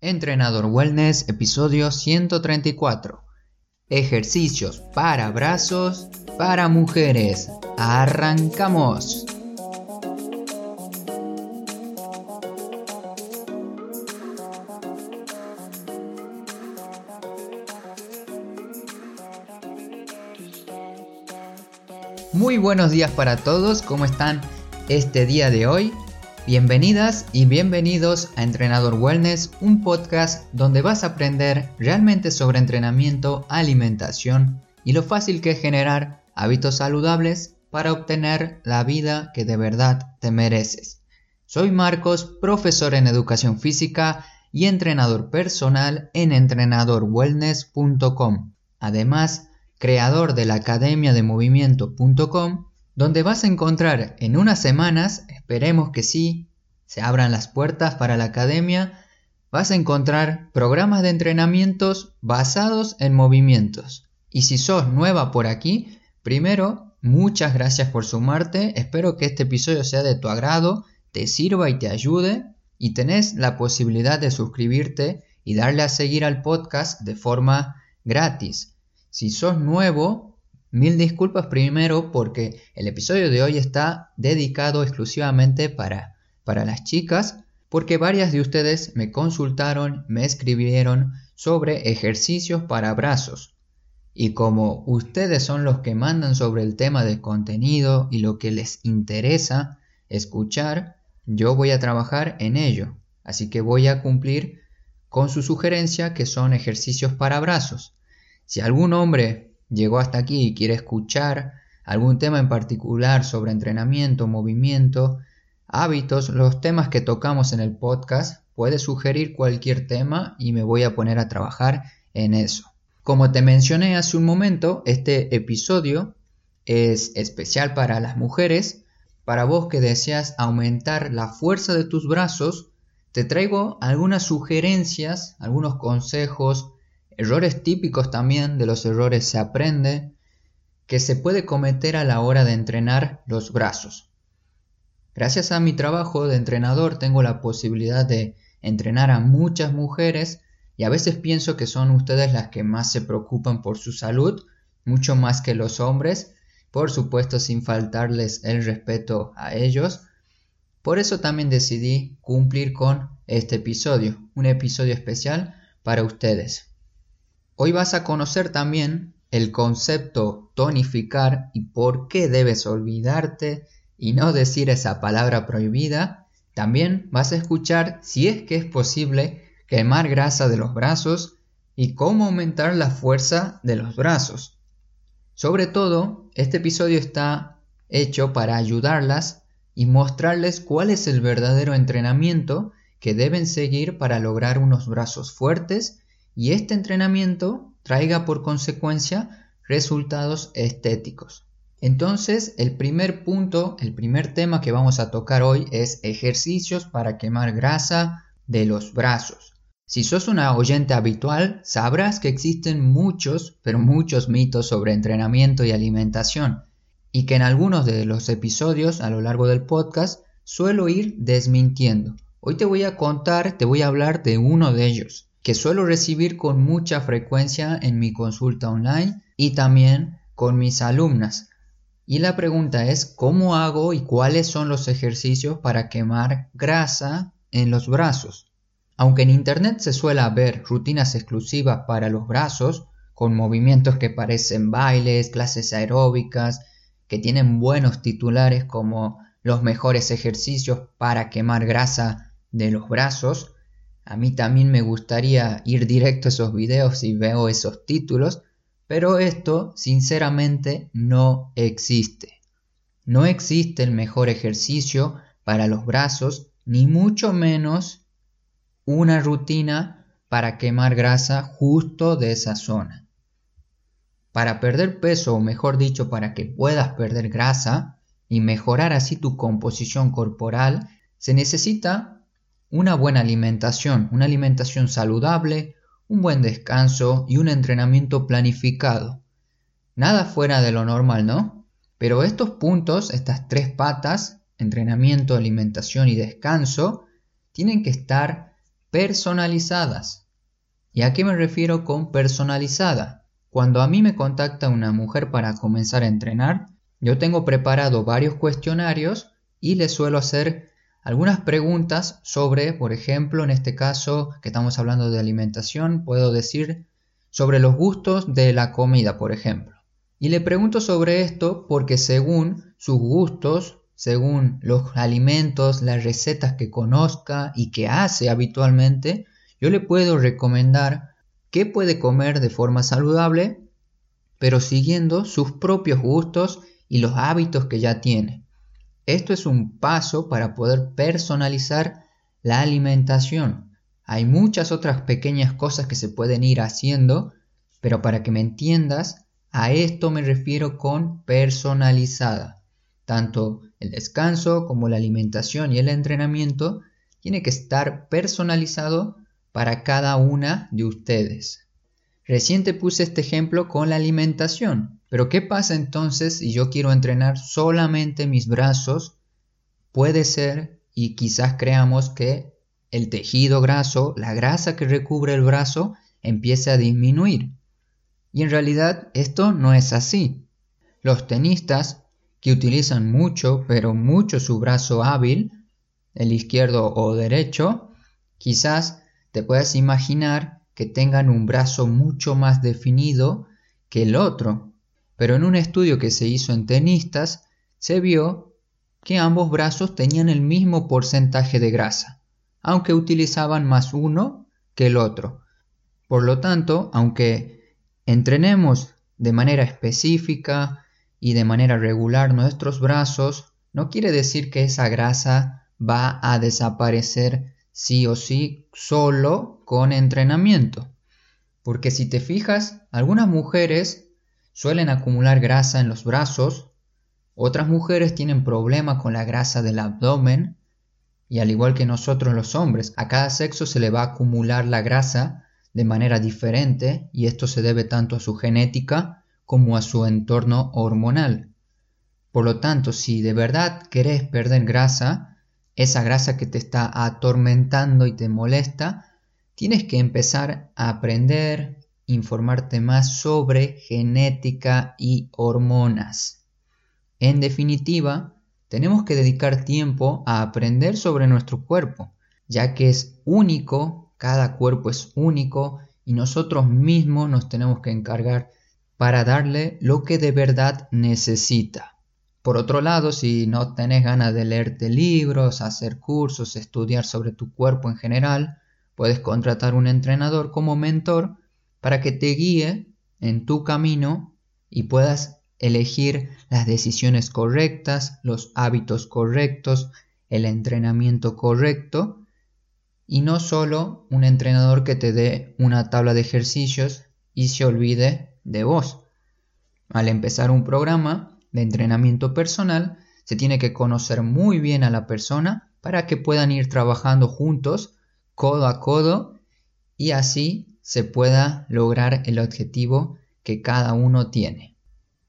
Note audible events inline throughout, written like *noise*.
Entrenador Wellness, episodio 134. Ejercicios para brazos para mujeres. Arrancamos. Muy buenos días para todos, ¿cómo están este día de hoy? Bienvenidas y bienvenidos a Entrenador Wellness, un podcast donde vas a aprender realmente sobre entrenamiento, alimentación y lo fácil que es generar hábitos saludables para obtener la vida que de verdad te mereces. Soy Marcos, profesor en educación física y entrenador personal en entrenadorwellness.com. Además, creador de la academia de movimiento.com donde vas a encontrar en unas semanas, esperemos que sí, se abran las puertas para la academia, vas a encontrar programas de entrenamientos basados en movimientos. Y si sos nueva por aquí, primero, muchas gracias por sumarte, espero que este episodio sea de tu agrado, te sirva y te ayude, y tenés la posibilidad de suscribirte y darle a seguir al podcast de forma gratis. Si sos nuevo, Mil disculpas primero porque el episodio de hoy está dedicado exclusivamente para, para las chicas, porque varias de ustedes me consultaron, me escribieron sobre ejercicios para brazos. Y como ustedes son los que mandan sobre el tema del contenido y lo que les interesa escuchar, yo voy a trabajar en ello. Así que voy a cumplir con su sugerencia que son ejercicios para brazos. Si algún hombre llegó hasta aquí y quiere escuchar algún tema en particular sobre entrenamiento, movimiento, hábitos, los temas que tocamos en el podcast, puede sugerir cualquier tema y me voy a poner a trabajar en eso. Como te mencioné hace un momento, este episodio es especial para las mujeres. Para vos que deseas aumentar la fuerza de tus brazos, te traigo algunas sugerencias, algunos consejos, Errores típicos también de los errores se aprende que se puede cometer a la hora de entrenar los brazos. Gracias a mi trabajo de entrenador tengo la posibilidad de entrenar a muchas mujeres y a veces pienso que son ustedes las que más se preocupan por su salud, mucho más que los hombres, por supuesto sin faltarles el respeto a ellos. Por eso también decidí cumplir con este episodio, un episodio especial para ustedes. Hoy vas a conocer también el concepto tonificar y por qué debes olvidarte y no decir esa palabra prohibida. También vas a escuchar si es que es posible quemar grasa de los brazos y cómo aumentar la fuerza de los brazos. Sobre todo, este episodio está hecho para ayudarlas y mostrarles cuál es el verdadero entrenamiento que deben seguir para lograr unos brazos fuertes y este entrenamiento traiga por consecuencia resultados estéticos. Entonces, el primer punto, el primer tema que vamos a tocar hoy es ejercicios para quemar grasa de los brazos. Si sos una oyente habitual, sabrás que existen muchos, pero muchos mitos sobre entrenamiento y alimentación, y que en algunos de los episodios a lo largo del podcast suelo ir desmintiendo. Hoy te voy a contar, te voy a hablar de uno de ellos que suelo recibir con mucha frecuencia en mi consulta online y también con mis alumnas. Y la pregunta es, ¿cómo hago y cuáles son los ejercicios para quemar grasa en los brazos? Aunque en Internet se suele ver rutinas exclusivas para los brazos, con movimientos que parecen bailes, clases aeróbicas, que tienen buenos titulares como los mejores ejercicios para quemar grasa de los brazos, a mí también me gustaría ir directo a esos videos y veo esos títulos, pero esto sinceramente no existe. No existe el mejor ejercicio para los brazos, ni mucho menos una rutina para quemar grasa justo de esa zona. Para perder peso, o mejor dicho, para que puedas perder grasa y mejorar así tu composición corporal, se necesita una buena alimentación, una alimentación saludable, un buen descanso y un entrenamiento planificado. Nada fuera de lo normal, ¿no? Pero estos puntos, estas tres patas, entrenamiento, alimentación y descanso, tienen que estar personalizadas. ¿Y a qué me refiero con personalizada? Cuando a mí me contacta una mujer para comenzar a entrenar, yo tengo preparado varios cuestionarios y le suelo hacer algunas preguntas sobre, por ejemplo, en este caso que estamos hablando de alimentación, puedo decir sobre los gustos de la comida, por ejemplo. Y le pregunto sobre esto porque según sus gustos, según los alimentos, las recetas que conozca y que hace habitualmente, yo le puedo recomendar qué puede comer de forma saludable, pero siguiendo sus propios gustos y los hábitos que ya tiene. Esto es un paso para poder personalizar la alimentación. Hay muchas otras pequeñas cosas que se pueden ir haciendo, pero para que me entiendas, a esto me refiero con personalizada. Tanto el descanso como la alimentación y el entrenamiento tiene que estar personalizado para cada una de ustedes. Recién te puse este ejemplo con la alimentación, pero ¿qué pasa entonces si yo quiero entrenar solamente mis brazos? Puede ser, y quizás creamos que el tejido graso, la grasa que recubre el brazo, empiece a disminuir. Y en realidad esto no es así. Los tenistas que utilizan mucho, pero mucho su brazo hábil, el izquierdo o derecho, quizás te puedas imaginar que tengan un brazo mucho más definido que el otro. Pero en un estudio que se hizo en tenistas, se vio que ambos brazos tenían el mismo porcentaje de grasa, aunque utilizaban más uno que el otro. Por lo tanto, aunque entrenemos de manera específica y de manera regular nuestros brazos, no quiere decir que esa grasa va a desaparecer sí o sí solo con entrenamiento. Porque si te fijas, algunas mujeres suelen acumular grasa en los brazos, otras mujeres tienen problemas con la grasa del abdomen, y al igual que nosotros los hombres, a cada sexo se le va a acumular la grasa de manera diferente y esto se debe tanto a su genética como a su entorno hormonal. Por lo tanto, si de verdad querés perder grasa, esa grasa que te está atormentando y te molesta, tienes que empezar a aprender, informarte más sobre genética y hormonas. En definitiva, tenemos que dedicar tiempo a aprender sobre nuestro cuerpo, ya que es único cada cuerpo es único y nosotros mismos nos tenemos que encargar para darle lo que de verdad necesita. Por otro lado, si no tenés ganas de leerte libros, hacer cursos, estudiar sobre tu cuerpo en general, puedes contratar un entrenador como mentor para que te guíe en tu camino y puedas elegir las decisiones correctas, los hábitos correctos, el entrenamiento correcto y no solo un entrenador que te dé una tabla de ejercicios y se olvide de vos. Al empezar un programa de entrenamiento personal, se tiene que conocer muy bien a la persona para que puedan ir trabajando juntos, codo a codo, y así se pueda lograr el objetivo que cada uno tiene.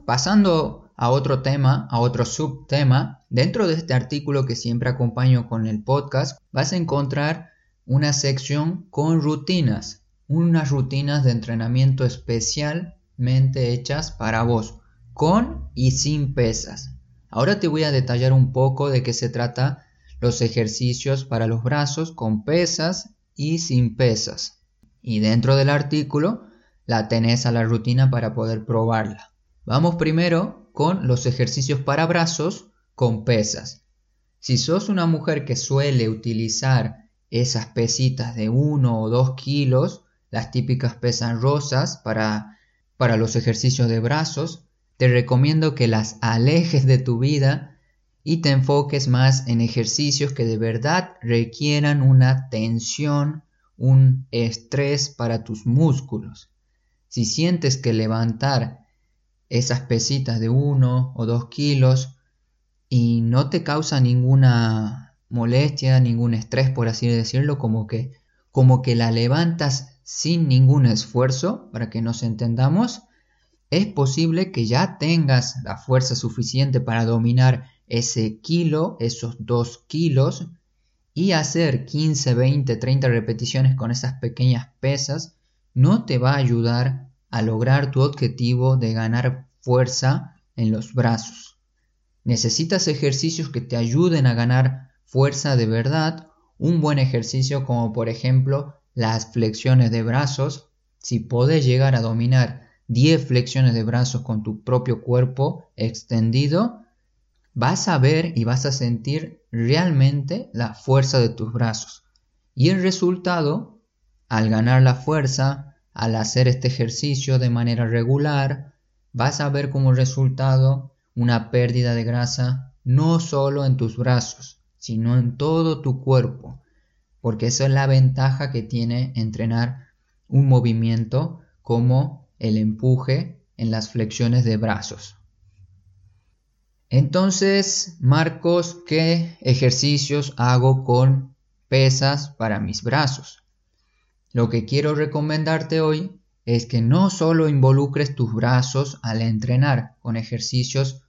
Pasando a otro tema, a otro subtema, dentro de este artículo que siempre acompaño con el podcast, vas a encontrar una sección con rutinas, unas rutinas de entrenamiento especialmente hechas para vos, con y sin pesas. Ahora te voy a detallar un poco de qué se trata los ejercicios para los brazos con pesas y sin pesas. Y dentro del artículo la tenés a la rutina para poder probarla. Vamos primero con los ejercicios para brazos con pesas. Si sos una mujer que suele utilizar esas pesitas de 1 o 2 kilos, las típicas pesas rosas para, para los ejercicios de brazos, te recomiendo que las alejes de tu vida y te enfoques más en ejercicios que de verdad requieran una tensión, un estrés para tus músculos. Si sientes que levantar esas pesitas de 1 o 2 kilos y no te causa ninguna molestia, ningún estrés, por así decirlo, como que, como que la levantas sin ningún esfuerzo, para que nos entendamos, es posible que ya tengas la fuerza suficiente para dominar ese kilo, esos dos kilos, y hacer 15, 20, 30 repeticiones con esas pequeñas pesas no te va a ayudar a lograr tu objetivo de ganar fuerza en los brazos. Necesitas ejercicios que te ayuden a ganar fuerza de verdad. Un buen ejercicio como por ejemplo las flexiones de brazos. Si podés llegar a dominar 10 flexiones de brazos con tu propio cuerpo extendido, vas a ver y vas a sentir realmente la fuerza de tus brazos. Y el resultado, al ganar la fuerza, al hacer este ejercicio de manera regular, vas a ver como resultado una pérdida de grasa no solo en tus brazos, sino en todo tu cuerpo, porque esa es la ventaja que tiene entrenar un movimiento como el empuje en las flexiones de brazos. Entonces, Marcos, ¿qué ejercicios hago con pesas para mis brazos? Lo que quiero recomendarte hoy es que no solo involucres tus brazos al entrenar con ejercicios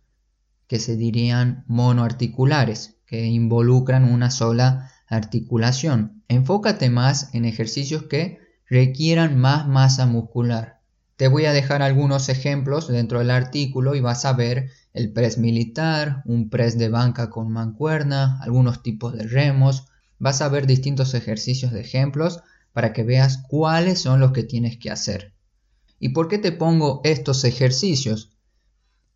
que se dirían monoarticulares, que involucran una sola articulación. Enfócate más en ejercicios que requieran más masa muscular. Te voy a dejar algunos ejemplos dentro del artículo y vas a ver el press militar, un press de banca con mancuerna, algunos tipos de remos. Vas a ver distintos ejercicios de ejemplos para que veas cuáles son los que tienes que hacer. ¿Y por qué te pongo estos ejercicios?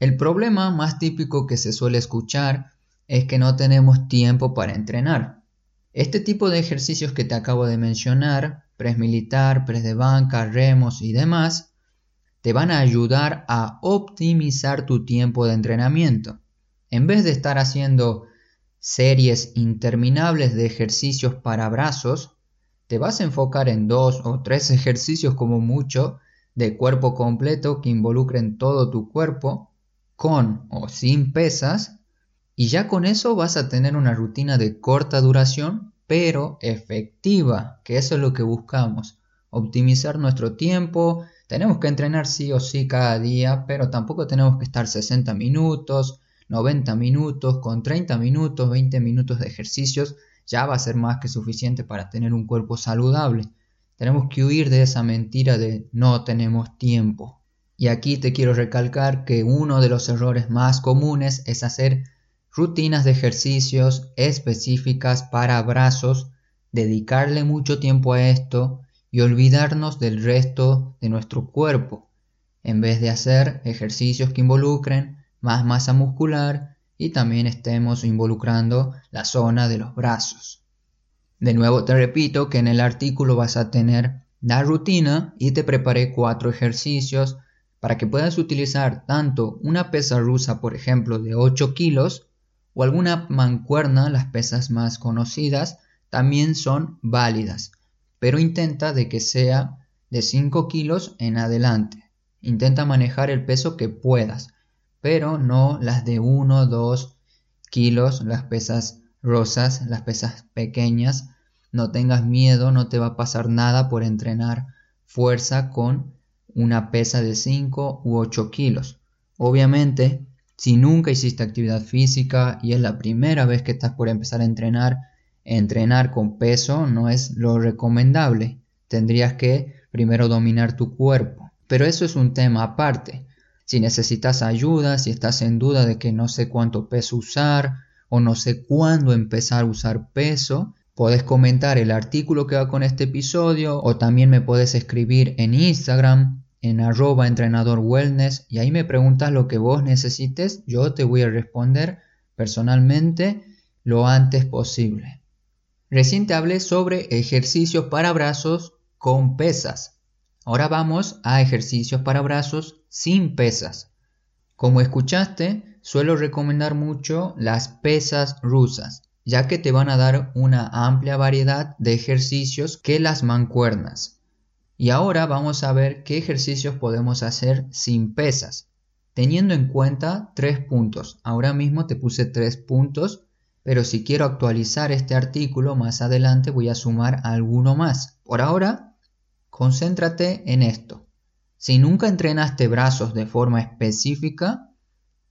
El problema más típico que se suele escuchar es que no tenemos tiempo para entrenar. Este tipo de ejercicios que te acabo de mencionar, press militar, press de banca, remos y demás, te van a ayudar a optimizar tu tiempo de entrenamiento. En vez de estar haciendo series interminables de ejercicios para brazos, te vas a enfocar en dos o tres *laughs* ejercicios como mucho de cuerpo completo que involucren todo tu cuerpo, con o sin pesas, y ya con eso vas a tener una rutina de corta duración, pero efectiva, que eso es lo que buscamos, optimizar nuestro tiempo, tenemos que entrenar sí o sí cada día, pero tampoco tenemos que estar 60 minutos, 90 minutos, con 30 minutos, 20 minutos de ejercicios, ya va a ser más que suficiente para tener un cuerpo saludable. Tenemos que huir de esa mentira de no tenemos tiempo. Y aquí te quiero recalcar que uno de los errores más comunes es hacer rutinas de ejercicios específicas para brazos, dedicarle mucho tiempo a esto y olvidarnos del resto de nuestro cuerpo, en vez de hacer ejercicios que involucren más masa muscular y también estemos involucrando la zona de los brazos. De nuevo te repito que en el artículo vas a tener la rutina y te preparé cuatro ejercicios para que puedas utilizar tanto una pesa rusa, por ejemplo, de 8 kilos, o alguna mancuerna, las pesas más conocidas, también son válidas pero intenta de que sea de 5 kilos en adelante. Intenta manejar el peso que puedas, pero no las de 1, 2 kilos, las pesas rosas, las pesas pequeñas. No tengas miedo, no te va a pasar nada por entrenar fuerza con una pesa de 5 u 8 kilos. Obviamente, si nunca hiciste actividad física y es la primera vez que estás por empezar a entrenar, Entrenar con peso no es lo recomendable. Tendrías que primero dominar tu cuerpo. Pero eso es un tema aparte. Si necesitas ayuda, si estás en duda de que no sé cuánto peso usar o no sé cuándo empezar a usar peso, puedes comentar el artículo que va con este episodio o también me puedes escribir en Instagram en arroba entrenador wellness y ahí me preguntas lo que vos necesites, yo te voy a responder personalmente lo antes posible. Recién te hablé sobre ejercicios para brazos con pesas. Ahora vamos a ejercicios para brazos sin pesas. Como escuchaste, suelo recomendar mucho las pesas rusas, ya que te van a dar una amplia variedad de ejercicios que las mancuernas. Y ahora vamos a ver qué ejercicios podemos hacer sin pesas, teniendo en cuenta tres puntos. Ahora mismo te puse tres puntos pero si quiero actualizar este artículo más adelante voy a sumar alguno más. Por ahora, concéntrate en esto. Si nunca entrenaste brazos de forma específica,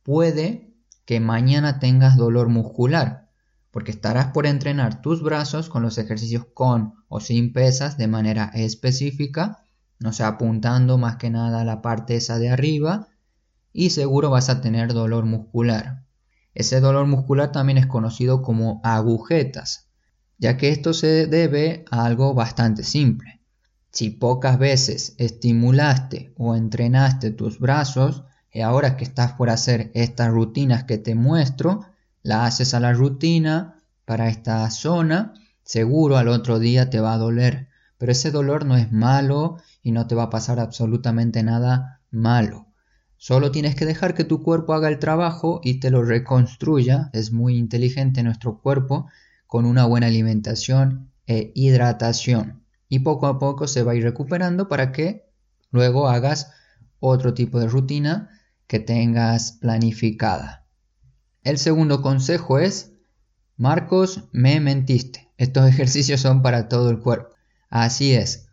puede que mañana tengas dolor muscular, porque estarás por entrenar tus brazos con los ejercicios con o sin pesas de manera específica, no sea apuntando más que nada a la parte esa de arriba, y seguro vas a tener dolor muscular. Ese dolor muscular también es conocido como agujetas, ya que esto se debe a algo bastante simple. Si pocas veces estimulaste o entrenaste tus brazos, y ahora que estás por hacer estas rutinas que te muestro, la haces a la rutina para esta zona, seguro al otro día te va a doler, pero ese dolor no es malo y no te va a pasar absolutamente nada malo. Solo tienes que dejar que tu cuerpo haga el trabajo y te lo reconstruya. Es muy inteligente nuestro cuerpo con una buena alimentación e hidratación. Y poco a poco se va a ir recuperando para que luego hagas otro tipo de rutina que tengas planificada. El segundo consejo es, Marcos, me mentiste. Estos *laughs* ejercicios son para todo el cuerpo. Así es.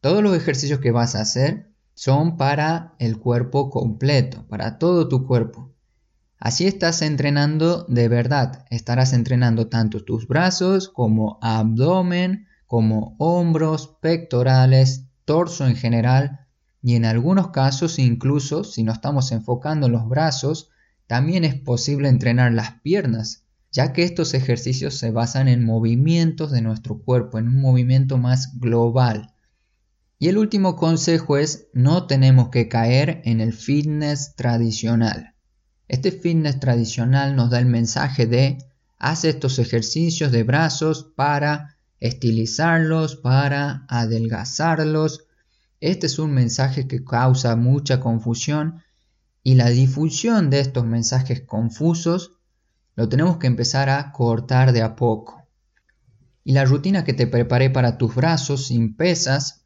Todos los ejercicios que vas a hacer son para el cuerpo completo, para todo tu cuerpo. Así estás entrenando de verdad. Estarás entrenando tanto tus brazos como abdomen, como hombros, pectorales, torso en general y en algunos casos incluso si no estamos enfocando en los brazos, también es posible entrenar las piernas, ya que estos ejercicios se basan en movimientos de nuestro cuerpo, en un movimiento más global. Y el último consejo es no tenemos que caer en el fitness tradicional. Este fitness tradicional nos da el mensaje de haz estos ejercicios de brazos para estilizarlos, para adelgazarlos. Este es un mensaje que causa mucha confusión y la difusión de estos mensajes confusos lo tenemos que empezar a cortar de a poco. Y la rutina que te preparé para tus brazos sin pesas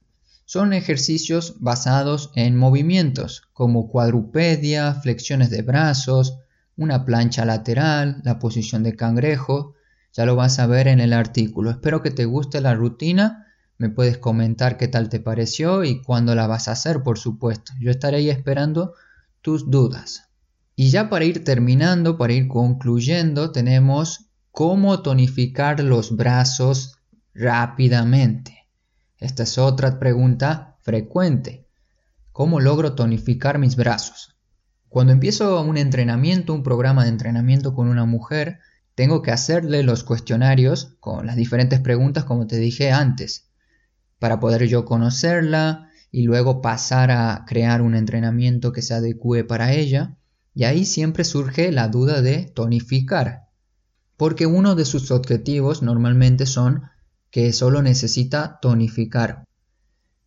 son ejercicios basados en movimientos como cuadrupedia, flexiones de brazos, una plancha lateral, la posición de cangrejo. Ya lo vas a ver en el artículo. Espero que te guste la rutina. Me puedes comentar qué tal te pareció y cuándo la vas a hacer, por supuesto. Yo estaré ahí esperando tus dudas. Y ya para ir terminando, para ir concluyendo, tenemos cómo tonificar los brazos rápidamente. Esta es otra pregunta frecuente. ¿Cómo logro tonificar mis brazos? Cuando empiezo un entrenamiento, un programa de entrenamiento con una mujer, tengo que hacerle los cuestionarios con las diferentes preguntas como te dije antes, para poder yo conocerla y luego pasar a crear un entrenamiento que se adecue para ella. Y ahí siempre surge la duda de tonificar, porque uno de sus objetivos normalmente son que solo necesita tonificar.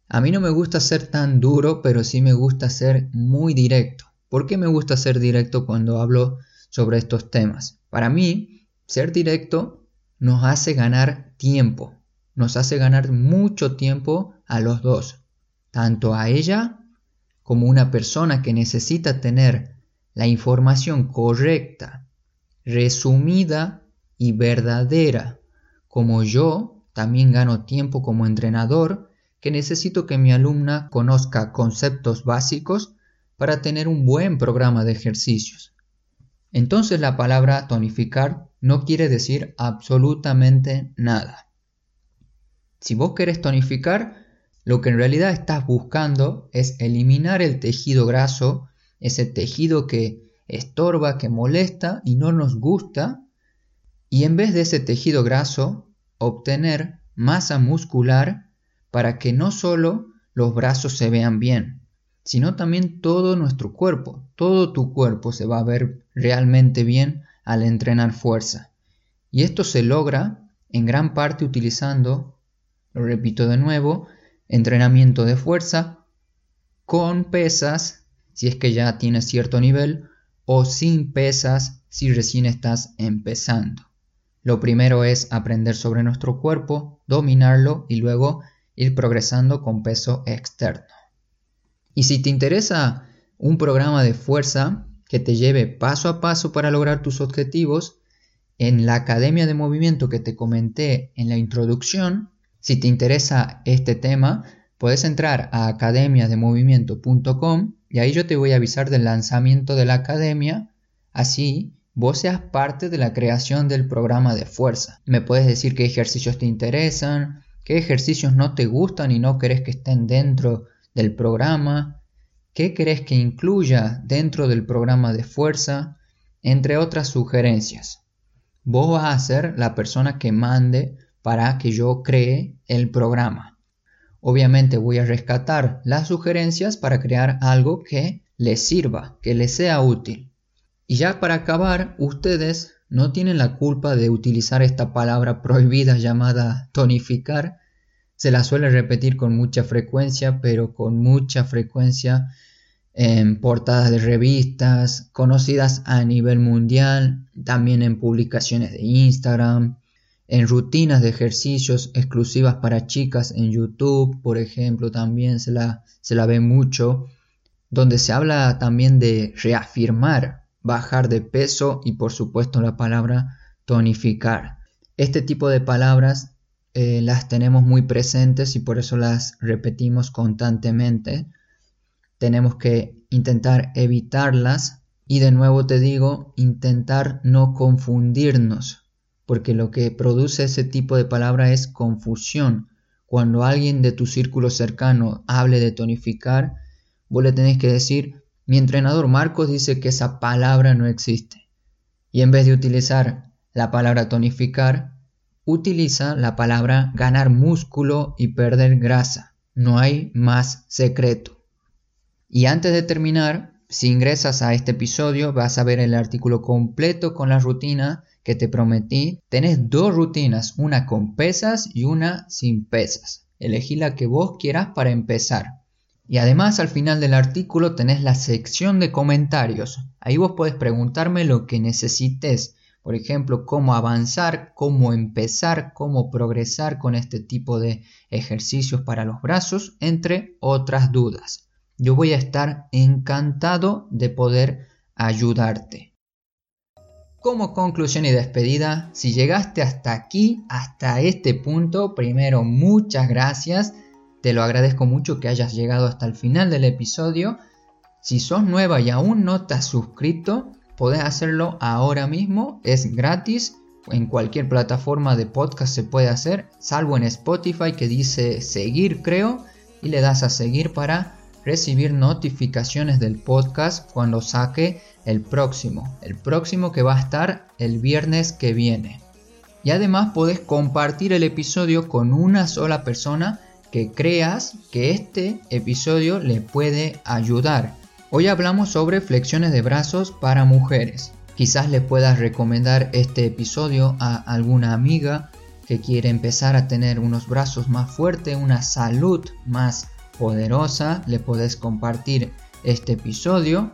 A mí no me gusta ser tan duro, pero sí me gusta ser muy directo. ¿Por qué me gusta ser directo cuando hablo sobre estos temas? Para mí, ser directo nos hace ganar tiempo, nos hace ganar mucho tiempo a los dos, tanto a ella como una persona que necesita tener la información correcta, resumida y verdadera, como yo también gano tiempo como entrenador que necesito que mi alumna conozca conceptos básicos para tener un buen programa de ejercicios. Entonces la palabra tonificar no quiere decir absolutamente nada. Si vos querés tonificar, lo que en realidad estás buscando es eliminar el tejido graso, ese tejido que estorba, que molesta y no nos gusta, y en vez de ese tejido graso, obtener masa muscular para que no solo los brazos se vean bien, sino también todo nuestro cuerpo, todo tu cuerpo se va a ver realmente bien al entrenar fuerza. Y esto se logra en gran parte utilizando, lo repito de nuevo, entrenamiento de fuerza con pesas si es que ya tienes cierto nivel o sin pesas si recién estás empezando. Lo primero es aprender sobre nuestro cuerpo, dominarlo y luego ir progresando con peso externo. Y si te interesa un programa de fuerza que te lleve paso a paso para lograr tus objetivos, en la academia de movimiento que te comenté en la introducción, si te interesa este tema, puedes entrar a academiademovimiento.com y ahí yo te voy a avisar del lanzamiento de la academia, así vos seas parte de la creación del programa de fuerza. Me puedes decir qué ejercicios te interesan, qué ejercicios no te gustan y no querés que estén dentro del programa, qué querés que incluya dentro del programa de fuerza, entre otras sugerencias. Vos vas a ser la persona que mande para que yo cree el programa. Obviamente voy a rescatar las sugerencias para crear algo que les sirva, que les sea útil. Y ya para acabar, ustedes no tienen la culpa de utilizar esta palabra prohibida llamada tonificar. Se la suele repetir con mucha frecuencia, pero con mucha frecuencia en portadas de revistas conocidas a nivel mundial, también en publicaciones de Instagram, en rutinas de ejercicios exclusivas para chicas en YouTube, por ejemplo, también se la, se la ve mucho, donde se habla también de reafirmar, bajar de peso y por supuesto la palabra tonificar. Este tipo de palabras eh, las tenemos muy presentes y por eso las repetimos constantemente. Tenemos que intentar evitarlas y de nuevo te digo, intentar no confundirnos porque lo que produce ese tipo de palabra es confusión. Cuando alguien de tu círculo cercano hable de tonificar, vos le tenés que decir, mi entrenador Marcos dice que esa palabra no existe. Y en vez de utilizar la palabra tonificar, utiliza la palabra ganar músculo y perder grasa. No hay más secreto. Y antes de terminar, si ingresas a este episodio vas a ver el artículo completo con la rutina que te prometí, tenés dos rutinas, una con pesas y una sin pesas. Elegí la que vos quieras para empezar. Y además al final del artículo tenés la sección de comentarios. Ahí vos podés preguntarme lo que necesites. Por ejemplo, cómo avanzar, cómo empezar, cómo progresar con este tipo de ejercicios para los brazos, entre otras dudas. Yo voy a estar encantado de poder ayudarte. Como conclusión y despedida, si llegaste hasta aquí, hasta este punto, primero muchas gracias. Te lo agradezco mucho que hayas llegado hasta el final del episodio. Si sos nueva y aún no te has suscrito, podés hacerlo ahora mismo. Es gratis. En cualquier plataforma de podcast se puede hacer, salvo en Spotify que dice seguir creo. Y le das a seguir para recibir notificaciones del podcast cuando saque el próximo, el próximo que va a estar el viernes que viene. Y además podés compartir el episodio con una sola persona que creas que este episodio le puede ayudar. Hoy hablamos sobre flexiones de brazos para mujeres. Quizás le puedas recomendar este episodio a alguna amiga que quiere empezar a tener unos brazos más fuertes, una salud más poderosa. Le podés compartir este episodio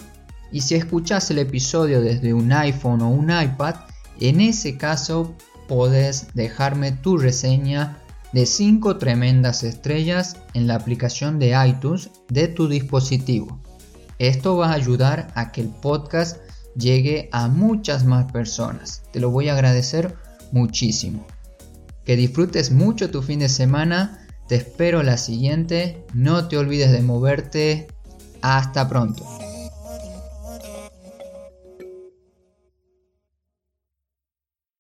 y si escuchas el episodio desde un iPhone o un iPad, en ese caso podés dejarme tu reseña de 5 tremendas estrellas en la aplicación de iTunes de tu dispositivo. Esto va a ayudar a que el podcast llegue a muchas más personas. Te lo voy a agradecer muchísimo. Que disfrutes mucho tu fin de semana. Te espero la siguiente. No te olvides de moverte. Hasta pronto.